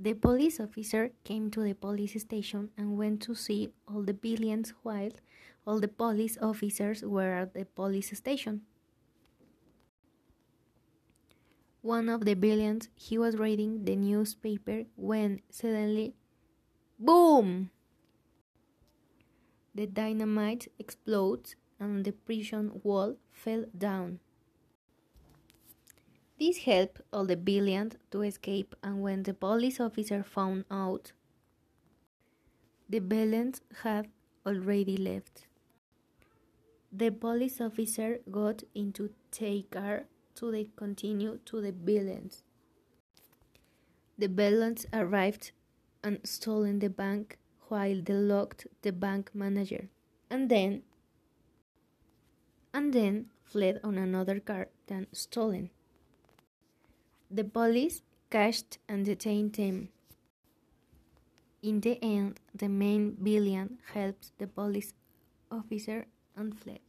The police officer came to the police station and went to see all the villains while all the police officers were at the police station. One of the villains, he was reading the newspaper when suddenly, boom! The dynamite explodes and the prison wall fell down. This helped all the villains to escape, and when the police officer found out, the villains had already left. The police officer got into the car to the continue to the villains. The villains arrived and stolen the bank while they locked the bank manager, and then and then fled on another car than stolen. The police catched and detained him. In the end, the main villain helped the police officer and fled.